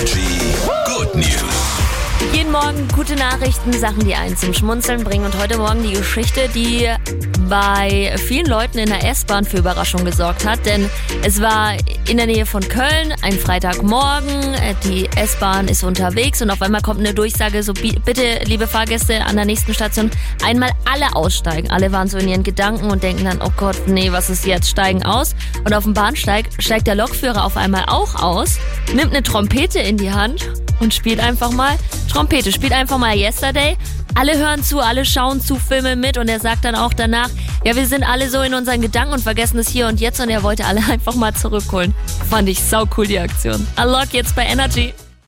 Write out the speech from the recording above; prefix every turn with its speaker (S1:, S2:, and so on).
S1: Energy.
S2: Jeden Morgen gute Nachrichten, Sachen, die einen zum Schmunzeln bringen. Und heute Morgen die Geschichte, die bei vielen Leuten in der S-Bahn für Überraschung gesorgt hat. Denn es war in der Nähe von Köln, ein Freitagmorgen. Die S-Bahn ist unterwegs und auf einmal kommt eine Durchsage, so bitte, liebe Fahrgäste, an der nächsten Station einmal alle aussteigen. Alle waren so in ihren Gedanken und denken dann, oh Gott, nee, was ist jetzt? Steigen aus. Und auf dem Bahnsteig steigt der Lokführer auf einmal auch aus, nimmt eine Trompete in die Hand und spielt einfach mal Trompete, spielt einfach mal Yesterday. Alle hören zu, alle schauen zu, filmen mit und er sagt dann auch danach, ja, wir sind alle so in unseren Gedanken und vergessen es hier und jetzt und er wollte alle einfach mal zurückholen. Fand ich sau cool, die Aktion. Unlock jetzt bei Energy.